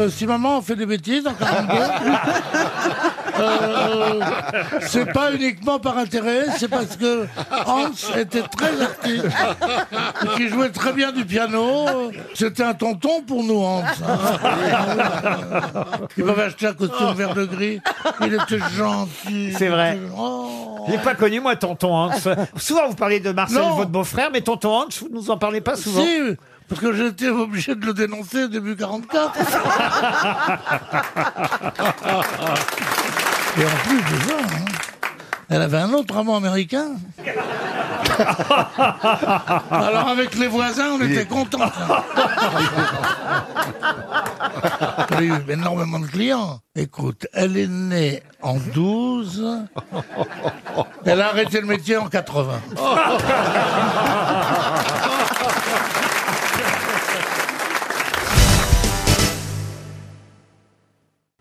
Euh, si maman fait des bêtises en 42, euh, c'est pas uniquement par intérêt, c'est parce que Hans était très artiste, qui jouait très bien du piano. C'était un tonton pour nous, Hans. Il m'avait acheté un costume vert de gris. Il était gentil. C'est vrai. Oh. Je l'ai pas connu, moi, tonton Hans. Souvent, vous parlez de Marcel, Non. votre beau-frère, mais tonton Hans, vous nous en parlez pas souvent. Si, parce que j'étais obligé de le dénoncer début 44. Et en plus de ça, hein, elle avait un autre amant américain. Alors avec les voisins, on était contents. Elle a eu énormément de clients. Écoute, elle est née en 12. Elle a arrêté le métier en 80.